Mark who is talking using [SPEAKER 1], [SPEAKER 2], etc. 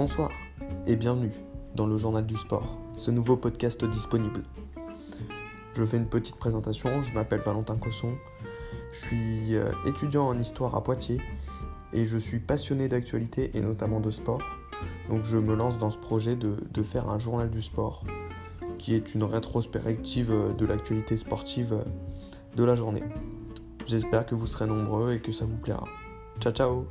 [SPEAKER 1] Bonsoir et bienvenue dans le Journal du Sport, ce nouveau podcast disponible. Je fais une petite présentation, je m'appelle Valentin Cosson, je suis euh, étudiant en histoire à Poitiers et je suis passionné d'actualité et notamment de sport. Donc je me lance dans ce projet de, de faire un journal du sport qui est une rétrospective euh, de l'actualité sportive euh, de la journée. J'espère que vous serez nombreux et que ça vous plaira. Ciao ciao